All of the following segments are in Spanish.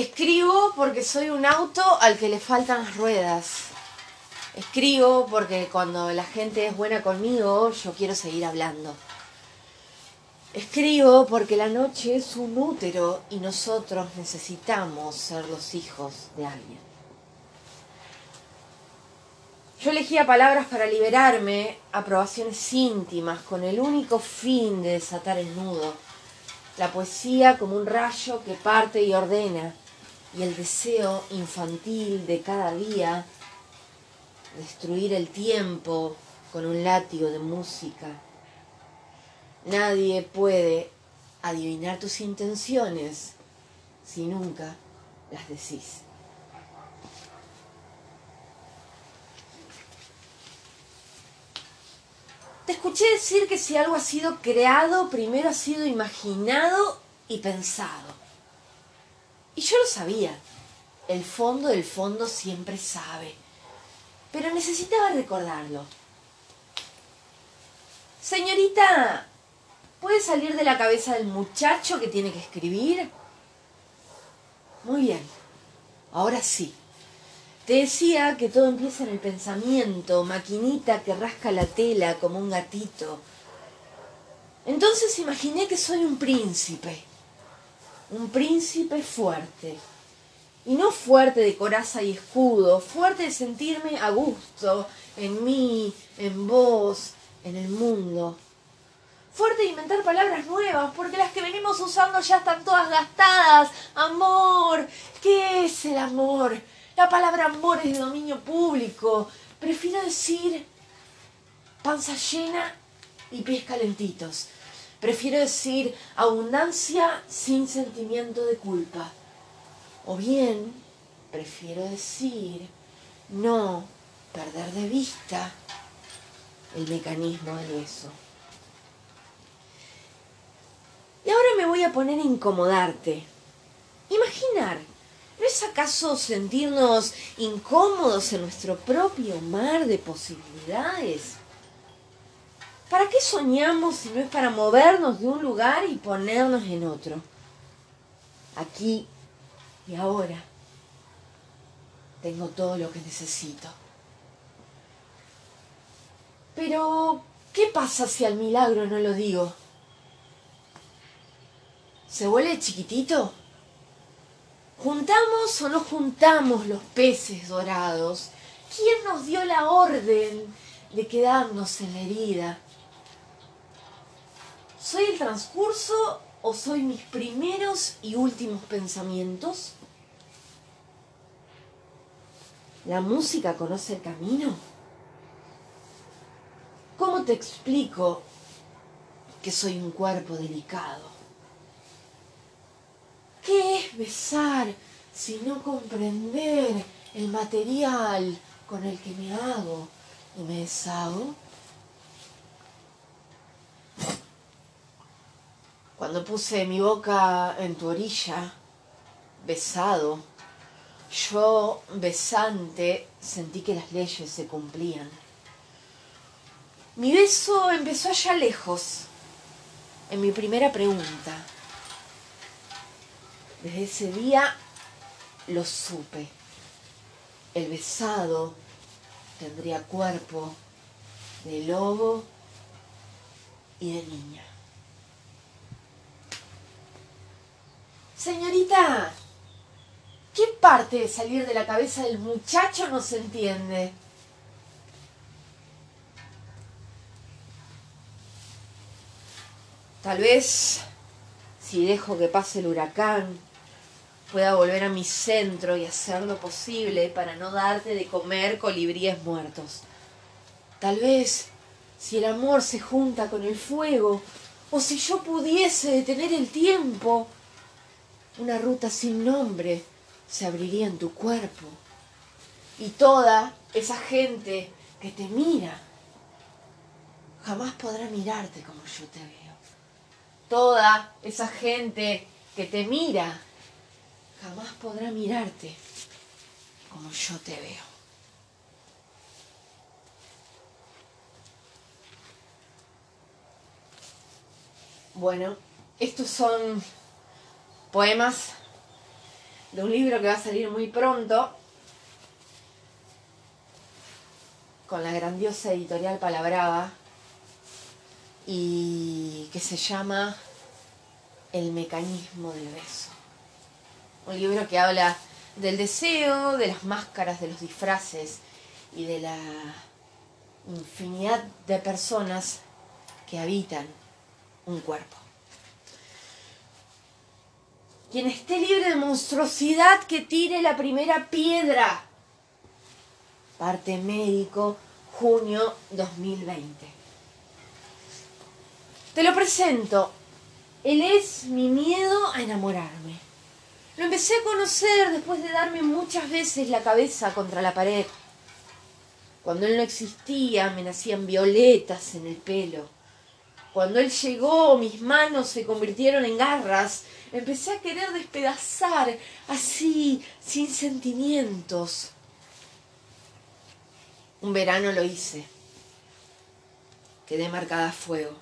Escribo porque soy un auto al que le faltan las ruedas. Escribo porque cuando la gente es buena conmigo, yo quiero seguir hablando. Escribo porque la noche es un útero y nosotros necesitamos ser los hijos de alguien. Yo elegía palabras para liberarme, aprobaciones íntimas, con el único fin de desatar el nudo. La poesía como un rayo que parte y ordena, y el deseo infantil de cada día, destruir el tiempo con un látigo de música. Nadie puede adivinar tus intenciones si nunca las decís. Te escuché decir que si algo ha sido creado, primero ha sido imaginado y pensado. Y yo lo sabía. El fondo del fondo siempre sabe. Pero necesitaba recordarlo. Señorita, ¿puede salir de la cabeza del muchacho que tiene que escribir? Muy bien. Ahora sí. Te decía que todo empieza en el pensamiento, maquinita que rasca la tela como un gatito. Entonces imaginé que soy un príncipe, un príncipe fuerte. Y no fuerte de coraza y escudo, fuerte de sentirme a gusto en mí, en vos, en el mundo. Fuerte de inventar palabras nuevas, porque las que venimos usando ya están todas gastadas. Amor, ¿qué es el amor? La palabra amor es de dominio público. Prefiero decir panza llena y pies calentitos. Prefiero decir abundancia sin sentimiento de culpa. O bien, prefiero decir no perder de vista el mecanismo del beso. Y ahora me voy a poner a incomodarte. Imaginar ¿No es acaso sentirnos incómodos en nuestro propio mar de posibilidades? ¿Para qué soñamos si no es para movernos de un lugar y ponernos en otro? Aquí y ahora tengo todo lo que necesito. Pero, ¿qué pasa si al milagro no lo digo? ¿Se vuelve chiquitito? ¿Juntamos o no juntamos los peces dorados? ¿Quién nos dio la orden de quedarnos en la herida? ¿Soy el transcurso o soy mis primeros y últimos pensamientos? ¿La música conoce el camino? ¿Cómo te explico que soy un cuerpo delicado? ¿Qué es besar si no comprender el material con el que me hago y me deshago? Cuando puse mi boca en tu orilla, besado, yo, besante, sentí que las leyes se cumplían. Mi beso empezó allá lejos, en mi primera pregunta. Desde ese día lo supe. El besado tendría cuerpo de lobo y de niña. Señorita, ¿qué parte de salir de la cabeza del muchacho no se entiende? Tal vez si dejo que pase el huracán, pueda volver a mi centro y hacer lo posible para no darte de comer colibríes muertos. Tal vez, si el amor se junta con el fuego, o si yo pudiese detener el tiempo, una ruta sin nombre se abriría en tu cuerpo. Y toda esa gente que te mira jamás podrá mirarte como yo te veo. Toda esa gente que te mira jamás podrá mirarte como yo te veo. Bueno, estos son poemas de un libro que va a salir muy pronto, con la grandiosa editorial Palabrava, y que se llama El mecanismo del beso. Un libro que habla del deseo, de las máscaras, de los disfraces y de la infinidad de personas que habitan un cuerpo. Quien esté libre de monstruosidad que tire la primera piedra. Parte médico, junio 2020. Te lo presento. Él es mi miedo a enamorarme. Lo empecé a conocer después de darme muchas veces la cabeza contra la pared. Cuando él no existía, me nacían violetas en el pelo. Cuando él llegó, mis manos se convirtieron en garras empecé a querer despedazar así, sin sentimientos. Un verano lo hice. Quedé marcada a fuego.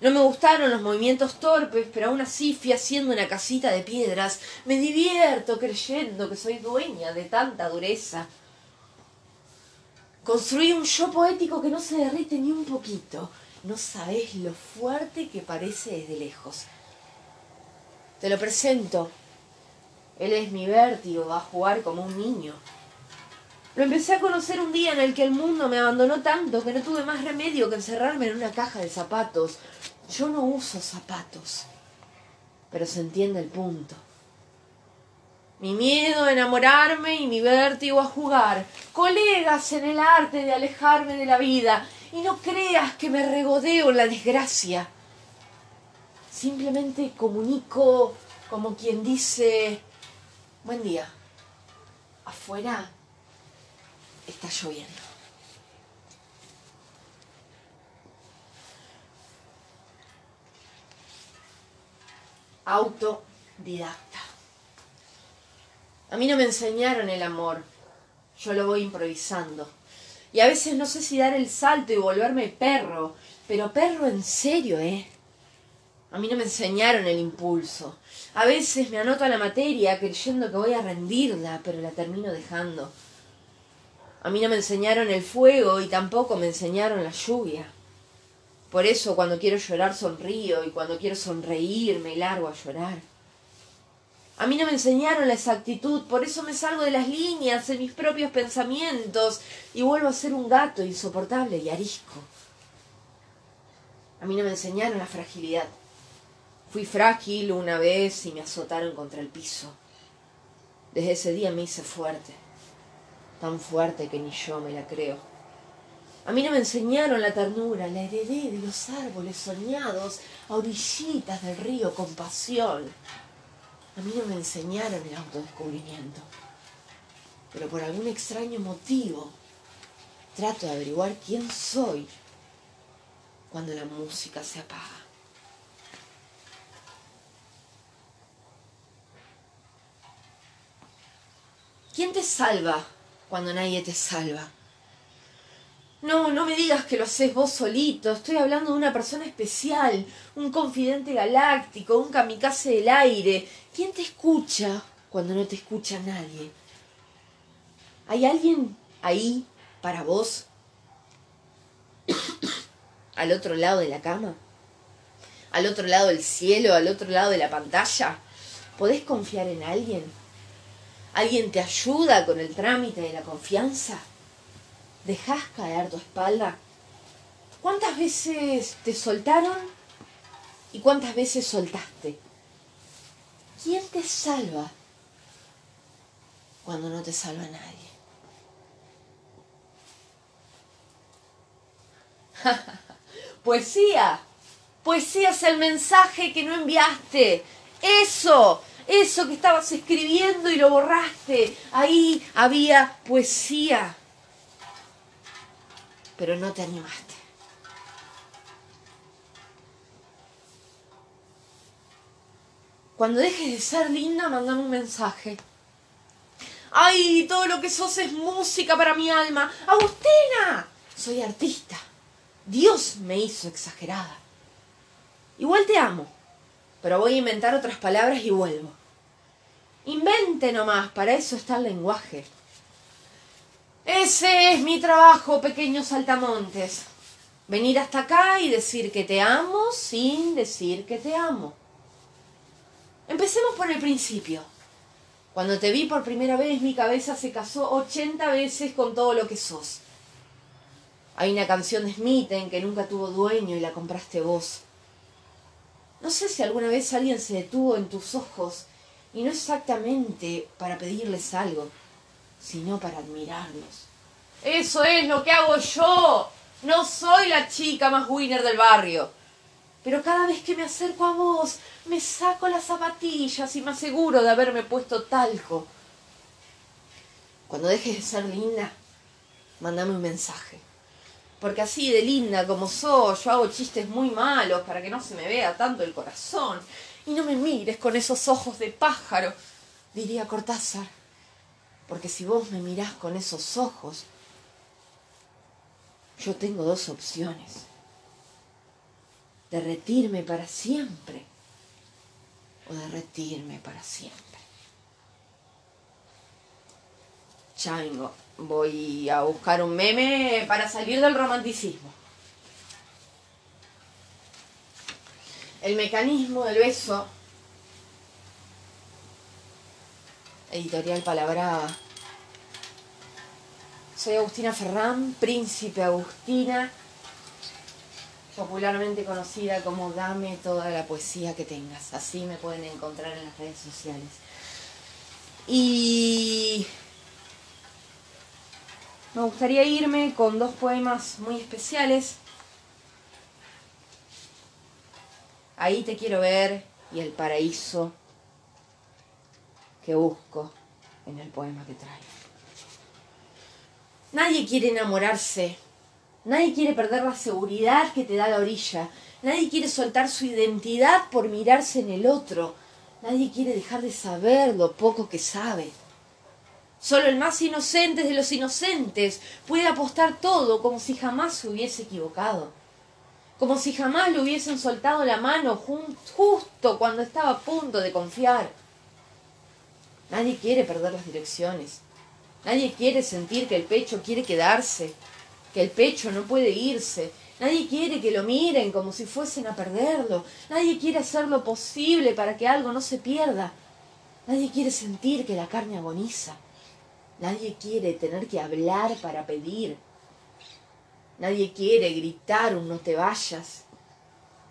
No me gustaron los movimientos torpes, pero aún así fui haciendo una casita de piedras. Me divierto creyendo que soy dueña de tanta dureza. Construí un yo poético que no se derrite ni un poquito. No sabés lo fuerte que parece desde lejos. Te lo presento. Él es mi vértigo, va a jugar como un niño. Lo empecé a conocer un día en el que el mundo me abandonó tanto que no tuve más remedio que encerrarme en una caja de zapatos. Yo no uso zapatos, pero se entiende el punto. Mi miedo a enamorarme y mi vértigo a jugar. Colegas en el arte de alejarme de la vida. Y no creas que me regodeo en la desgracia. Simplemente comunico como quien dice, buen día, afuera está lloviendo. Autodidacta. A mí no me enseñaron el amor, yo lo voy improvisando. Y a veces no sé si dar el salto y volverme perro, pero perro en serio, ¿eh? A mí no me enseñaron el impulso. A veces me anoto a la materia creyendo que voy a rendirla, pero la termino dejando. A mí no me enseñaron el fuego y tampoco me enseñaron la lluvia. Por eso cuando quiero llorar sonrío y cuando quiero sonreír me largo a llorar. A mí no me enseñaron la exactitud, por eso me salgo de las líneas en mis propios pensamientos y vuelvo a ser un gato insoportable y arisco. A mí no me enseñaron la fragilidad. Fui frágil una vez y me azotaron contra el piso. Desde ese día me hice fuerte, tan fuerte que ni yo me la creo. A mí no me enseñaron la ternura, la heredé de los árboles soñados a orillitas del río con pasión. A mí no me enseñaron el autodescubrimiento, pero por algún extraño motivo trato de averiguar quién soy cuando la música se apaga. ¿Quién te salva cuando nadie te salva? No, no me digas que lo haces vos solito. Estoy hablando de una persona especial, un confidente galáctico, un kamikaze del aire. ¿Quién te escucha cuando no te escucha nadie? ¿Hay alguien ahí para vos? ¿Al otro lado de la cama? ¿Al otro lado del cielo? ¿Al otro lado de la pantalla? ¿Podés confiar en alguien? ¿Alguien te ayuda con el trámite de la confianza? ¿Dejas caer tu espalda? ¿Cuántas veces te soltaron y cuántas veces soltaste? ¿Quién te salva cuando no te salva nadie? Poesía. Poesía es el mensaje que no enviaste. Eso eso que estabas escribiendo y lo borraste. Ahí había poesía. Pero no te animaste. Cuando dejes de ser linda, mandame un mensaje. ¡Ay! Todo lo que sos es música para mi alma. ¡Agustina! Soy artista. Dios me hizo exagerada. Igual te amo, pero voy a inventar otras palabras y vuelvo. Invente nomás, para eso está el lenguaje. Ese es mi trabajo, pequeños saltamontes. Venir hasta acá y decir que te amo sin decir que te amo. Empecemos por el principio. Cuando te vi por primera vez, mi cabeza se casó 80 veces con todo lo que sos. Hay una canción de Smitten que nunca tuvo dueño y la compraste vos. No sé si alguna vez alguien se detuvo en tus ojos y no exactamente para pedirles algo, sino para admirarlos. Eso es lo que hago yo. No soy la chica más winner del barrio. Pero cada vez que me acerco a vos, me saco las zapatillas y me aseguro de haberme puesto talco. Cuando dejes de ser linda, mandame un mensaje. Porque así de linda como soy, yo hago chistes muy malos para que no se me vea tanto el corazón. Y no me mires con esos ojos de pájaro, diría Cortázar. Porque si vos me mirás con esos ojos, yo tengo dos opciones derretirme para siempre o derretirme para siempre. Vengo. Voy a buscar un meme para salir del romanticismo. El mecanismo del beso. Editorial Palabra. Soy Agustina Ferrán, príncipe Agustina popularmente conocida como Dame toda la poesía que tengas. Así me pueden encontrar en las redes sociales. Y me gustaría irme con dos poemas muy especiales. Ahí te quiero ver y el paraíso que busco en el poema que traigo. Nadie quiere enamorarse Nadie quiere perder la seguridad que te da la orilla. Nadie quiere soltar su identidad por mirarse en el otro. Nadie quiere dejar de saber lo poco que sabe. Solo el más inocente de los inocentes puede apostar todo como si jamás se hubiese equivocado. Como si jamás le hubiesen soltado la mano justo cuando estaba a punto de confiar. Nadie quiere perder las direcciones. Nadie quiere sentir que el pecho quiere quedarse que el pecho no puede irse. Nadie quiere que lo miren como si fuesen a perderlo. Nadie quiere hacer lo posible para que algo no se pierda. Nadie quiere sentir que la carne agoniza. Nadie quiere tener que hablar para pedir. Nadie quiere gritar un no te vayas.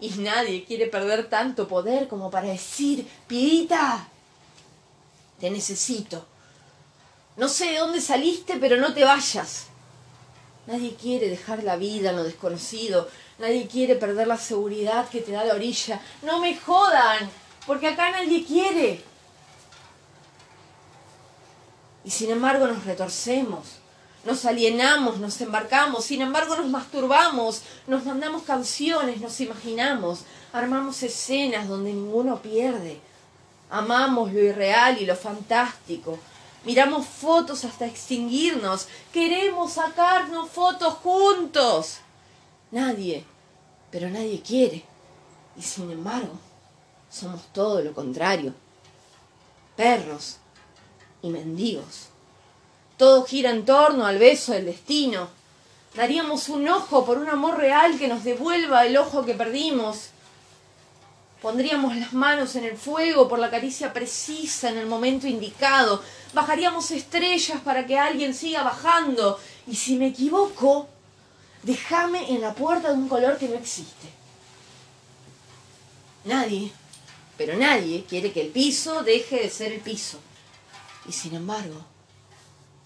Y nadie quiere perder tanto poder como para decir, Pidita, te necesito. No sé de dónde saliste, pero no te vayas. Nadie quiere dejar la vida en lo desconocido. Nadie quiere perder la seguridad que te da la orilla. No me jodan, porque acá nadie quiere. Y sin embargo nos retorcemos, nos alienamos, nos embarcamos, sin embargo nos masturbamos, nos mandamos canciones, nos imaginamos, armamos escenas donde ninguno pierde. Amamos lo irreal y lo fantástico, Miramos fotos hasta extinguirnos. Queremos sacarnos fotos juntos. Nadie, pero nadie quiere. Y sin embargo, somos todo lo contrario. Perros y mendigos. Todo gira en torno al beso del destino. Daríamos un ojo por un amor real que nos devuelva el ojo que perdimos. Pondríamos las manos en el fuego por la caricia precisa en el momento indicado. Bajaríamos estrellas para que alguien siga bajando. Y si me equivoco, déjame en la puerta de un color que no existe. Nadie, pero nadie quiere que el piso deje de ser el piso. Y sin embargo,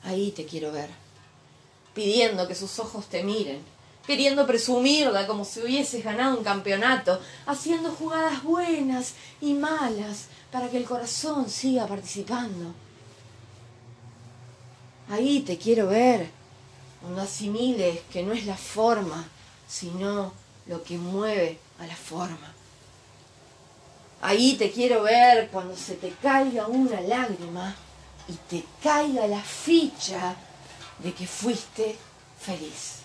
ahí te quiero ver, pidiendo que sus ojos te miren queriendo presumirla como si hubieses ganado un campeonato, haciendo jugadas buenas y malas para que el corazón siga participando. Ahí te quiero ver, cuando asimiles que no es la forma, sino lo que mueve a la forma. Ahí te quiero ver cuando se te caiga una lágrima y te caiga la ficha de que fuiste feliz.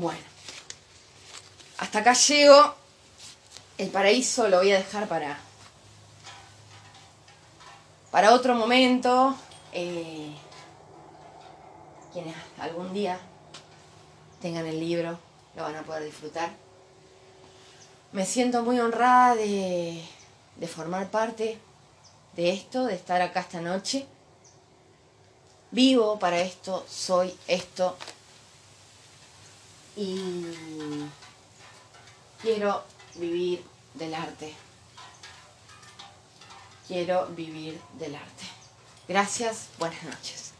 Bueno, hasta acá llego. El paraíso lo voy a dejar para, para otro momento. Eh, quienes algún día tengan el libro lo van a poder disfrutar. Me siento muy honrada de, de formar parte de esto, de estar acá esta noche. Vivo para esto, soy esto. Y quiero vivir del arte. Quiero vivir del arte. Gracias, buenas noches.